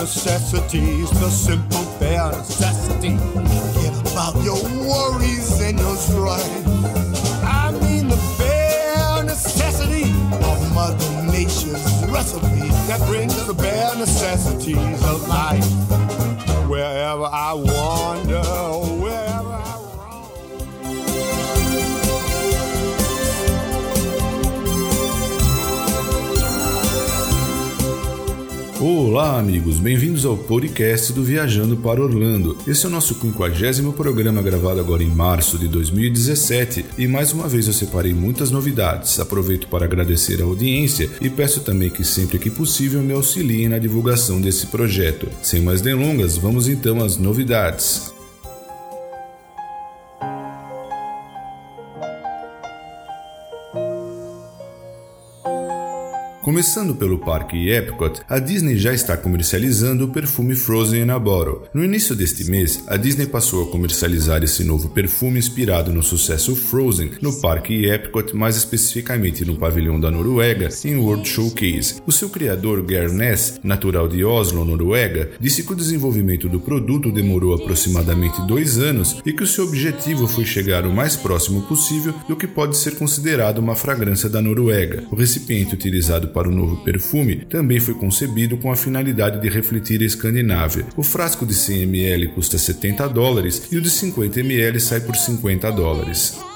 necessities, the simple bare necessity. Forget about your worries and your strife. I mean the bare necessity of Mother Nature's recipe that brings the bare necessities of life. Wherever I wander, Olá, amigos, bem-vindos ao podcast do Viajando para Orlando. Esse é o nosso 50 programa gravado agora em março de 2017 e mais uma vez eu separei muitas novidades. Aproveito para agradecer a audiência e peço também que sempre que possível me auxiliem na divulgação desse projeto. Sem mais delongas, vamos então às novidades. Começando pelo parque Epcot, a Disney já está comercializando o perfume Frozen in a Bottle. No início deste mês, a Disney passou a comercializar esse novo perfume inspirado no sucesso Frozen no parque Epcot, mais especificamente no pavilhão da Noruega, em World Showcase. O seu criador, Geir Ness, natural de Oslo, Noruega, disse que o desenvolvimento do produto demorou aproximadamente dois anos e que o seu objetivo foi chegar o mais próximo possível do que pode ser considerado uma fragrância da Noruega. O recipiente utilizado para o novo perfume também foi concebido com a finalidade de refletir a Escandinávia. O frasco de 100 ml custa 70 dólares e o de 50 ml sai por 50 dólares.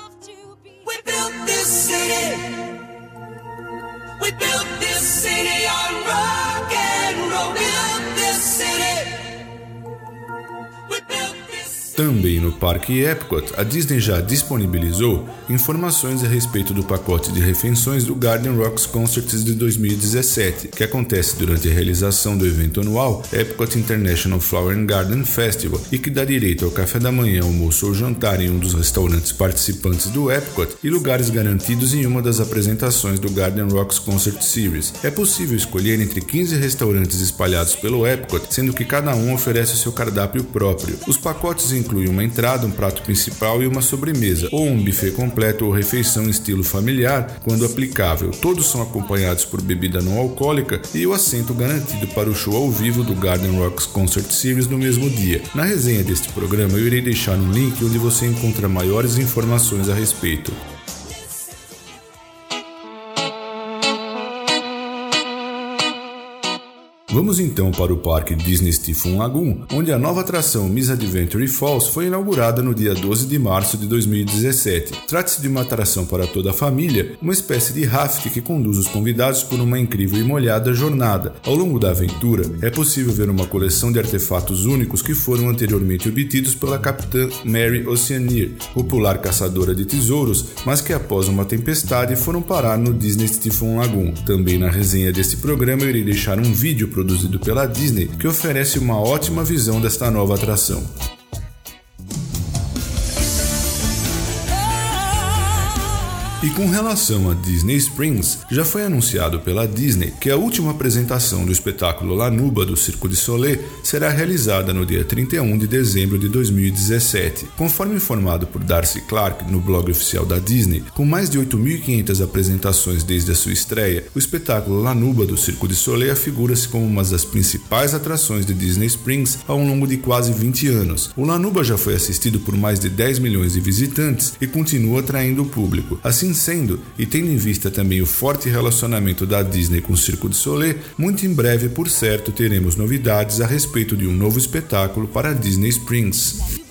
Também no Parque Epcot, a Disney já disponibilizou informações a respeito do pacote de refeições do Garden Rocks Concerts de 2017, que acontece durante a realização do evento anual Epcot International Flower and Garden Festival e que dá direito ao café da manhã, almoço ou jantar em um dos restaurantes participantes do Epcot e lugares garantidos em uma das apresentações do Garden Rocks Concert Series. É possível escolher entre 15 restaurantes espalhados pelo Epcot, sendo que cada um oferece o seu cardápio próprio. Os pacotes incluem uma entrada, um prato principal e uma sobremesa, ou um buffet completo ou refeição em estilo familiar, quando aplicável. Todos são acompanhados por bebida não alcoólica e o assento garantido para o show ao vivo do Garden Rocks Concert Series no mesmo dia. Na resenha deste programa eu irei deixar um link onde você encontra maiores informações a respeito. Vamos então para o parque Disney Typhoon Lagoon, onde a nova atração Miss Adventure Falls foi inaugurada no dia 12 de março de 2017. Trata-se de uma atração para toda a família, uma espécie de raft que conduz os convidados por uma incrível e molhada jornada. Ao longo da aventura, é possível ver uma coleção de artefatos únicos que foram anteriormente obtidos pela capitã Mary Oceaneer, popular caçadora de tesouros, mas que após uma tempestade foram parar no Disney Typhoon Lagoon. Também na resenha deste programa eu irei deixar um vídeo produzido pela Disney que oferece uma ótima visão desta nova atração. E com relação a Disney Springs, já foi anunciado pela Disney que a última apresentação do espetáculo Lanuba do Circo de Soleil será realizada no dia 31 de dezembro de 2017. Conforme informado por Darcy Clark no blog oficial da Disney, com mais de 8.500 apresentações desde a sua estreia, o espetáculo Lanuba do Circo de Soleil afigura-se como uma das principais atrações de Disney Springs ao longo de quase 20 anos. O Lanuba já foi assistido por mais de 10 milhões de visitantes e continua atraindo o público. Assim sendo, e tendo em vista também o forte relacionamento da Disney com o Circo de Soleil, muito em breve, por certo, teremos novidades a respeito de um novo espetáculo para a Disney Springs.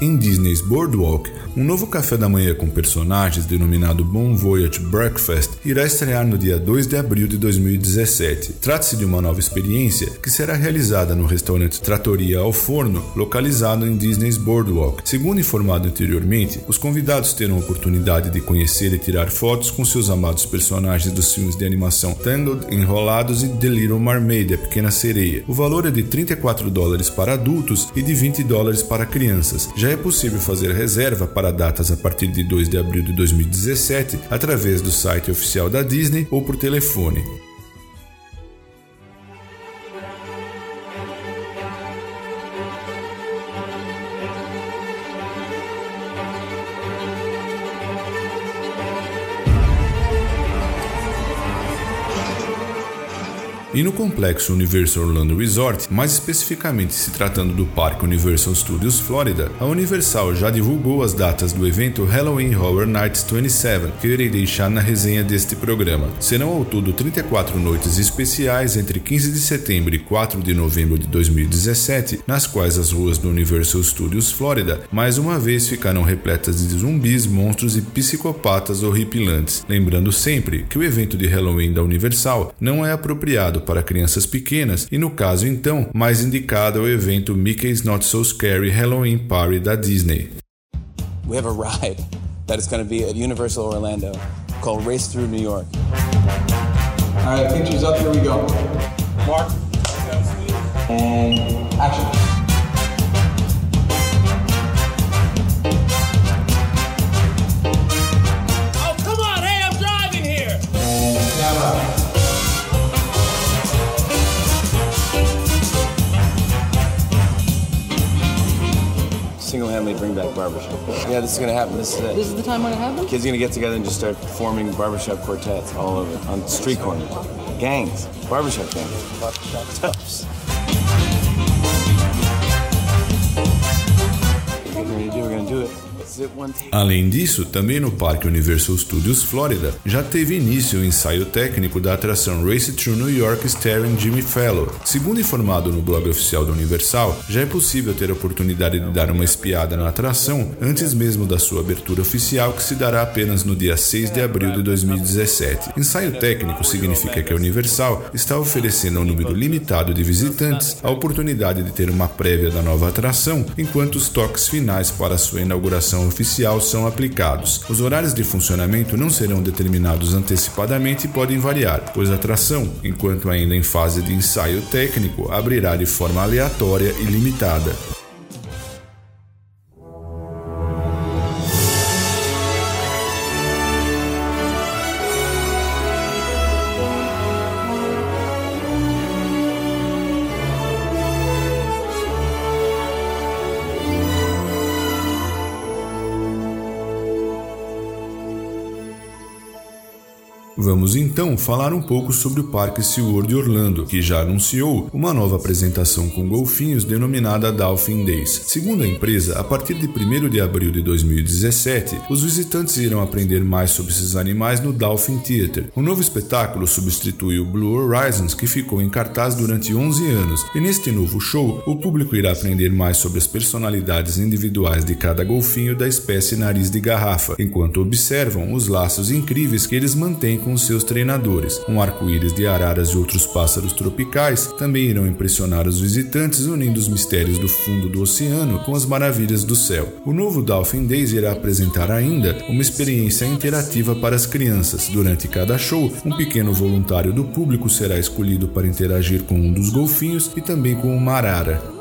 Em Disney's Boardwalk, um novo café da manhã com personagens denominado Bon Voyage Breakfast irá estrear no dia 2 de abril de 2017. Trata-se de uma nova experiência que será realizada no restaurante Trattoria ao Forno, localizado em Disney's Boardwalk. Segundo informado anteriormente, os convidados terão a oportunidade de conhecer e tirar fotos com seus amados personagens dos filmes de animação Tangled, Enrolados e The Little Mermaid, a Pequena Sereia. O valor é de 34 dólares para adultos e de 20 dólares para crianças. Já é possível fazer reserva para datas a partir de 2 de abril de 2017 através do site oficial da Disney ou por telefone. E no complexo Universal Orlando Resort, mais especificamente se tratando do Parque Universal Studios Florida, a Universal já divulgou as datas do evento Halloween Horror Nights 27, que eu irei deixar na resenha deste programa. Serão ao todo 34 noites especiais entre 15 de setembro e 4 de novembro de 2017, nas quais as ruas do Universal Studios Florida mais uma vez ficarão repletas de zumbis, monstros e psicopatas horripilantes. Lembrando sempre que o evento de Halloween da Universal não é apropriado para crianças pequenas e, no caso então, mais indicado é o evento Mickey's Not So Scary Halloween Party da Disney. We have a ride that is going to be at Universal Orlando called Race Through New York. All right, pictures up, here we go. Mark. And action. Single-handedly bring back barbershop. Yeah, this is going to happen. This is it. This is the time when it happens? Kids are going to get together and just start forming barbershop quartets all over on street corners. Gangs. Barbershop gangs. Barbershop toughs. We're going to do, we're going to do it. Além disso, também no Parque Universal Studios Florida já teve início o ensaio técnico da atração Race Through New York starring Jimmy Fallon. Segundo informado no blog oficial da Universal, já é possível ter a oportunidade de dar uma espiada na atração antes mesmo da sua abertura oficial, que se dará apenas no dia 6 de abril de 2017. Ensaio técnico significa que a Universal está oferecendo a um número limitado de visitantes a oportunidade de ter uma prévia da nova atração, enquanto os toques finais para sua inauguração oficial são aplicados. Os horários de funcionamento não serão determinados antecipadamente e podem variar, pois a atração, enquanto ainda em fase de ensaio técnico, abrirá de forma aleatória e limitada. Vamos então falar um pouco sobre o Parque SeaWorld Orlando, que já anunciou uma nova apresentação com golfinhos denominada Dolphin Days. Segundo a empresa, a partir de 1 de abril de 2017, os visitantes irão aprender mais sobre esses animais no Dolphin Theater. O novo espetáculo substitui o Blue Horizons, que ficou em cartaz durante 11 anos, e neste novo show, o público irá aprender mais sobre as personalidades individuais de cada golfinho da espécie nariz de garrafa, enquanto observam os laços incríveis que eles mantêm com os seus treinadores. Um arco-íris de araras e outros pássaros tropicais também irão impressionar os visitantes, unindo os mistérios do fundo do oceano com as maravilhas do céu. O novo Dolphin Days irá apresentar ainda uma experiência interativa para as crianças. Durante cada show, um pequeno voluntário do público será escolhido para interagir com um dos golfinhos e também com uma arara.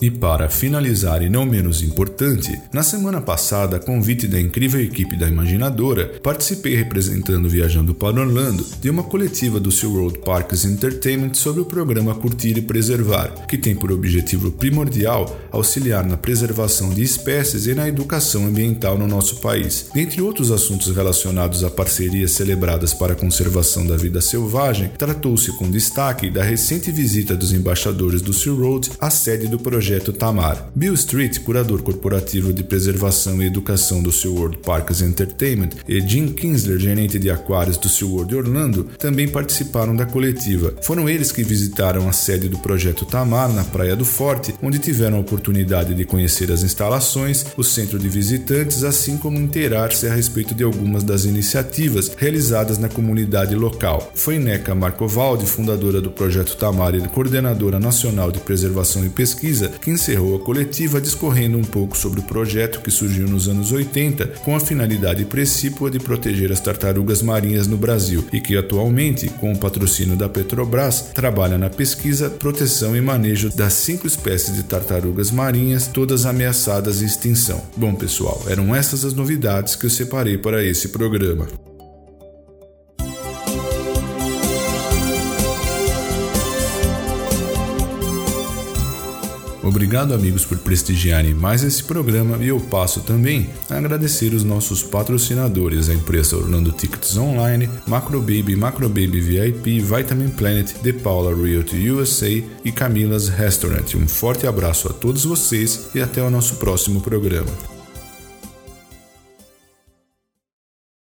E para finalizar e não menos importante, na semana passada, a convite da incrível equipe da Imaginadora, participei representando Viajando para Orlando de uma coletiva do SeaWorld Parks Entertainment sobre o programa Curtir e Preservar, que tem por objetivo primordial auxiliar na preservação de espécies e na educação ambiental no nosso país. Dentre outros assuntos relacionados a parcerias celebradas para a conservação da vida selvagem, tratou-se com destaque da recente visita dos embaixadores do SeaWorld à sede do projeto projeto Tamar. Bill Street, curador corporativo de preservação e educação do SeaWorld Parks Entertainment, e Jim Kinsler, gerente de aquários do SeaWorld Orlando, também participaram da coletiva. Foram eles que visitaram a sede do projeto Tamar, na Praia do Forte, onde tiveram a oportunidade de conhecer as instalações, o centro de visitantes, assim como inteirar-se a respeito de algumas das iniciativas realizadas na comunidade local. Foi Neca Marcovaldi, fundadora do projeto Tamar e coordenadora nacional de preservação e pesquisa, que encerrou a coletiva discorrendo um pouco sobre o projeto que surgiu nos anos 80 com a finalidade precípua de proteger as tartarugas marinhas no Brasil e que atualmente, com o patrocínio da Petrobras, trabalha na pesquisa, proteção e manejo das cinco espécies de tartarugas marinhas, todas ameaçadas de extinção. Bom, pessoal, eram essas as novidades que eu separei para esse programa. Obrigado, amigos, por prestigiarem mais esse programa e eu passo também a agradecer os nossos patrocinadores, a empresa Orlando Tickets Online, Macrobaby, Macrobaby VIP, Vitamin Planet, The Paula Realty USA e Camilas Restaurant. Um forte abraço a todos vocês e até o nosso próximo programa.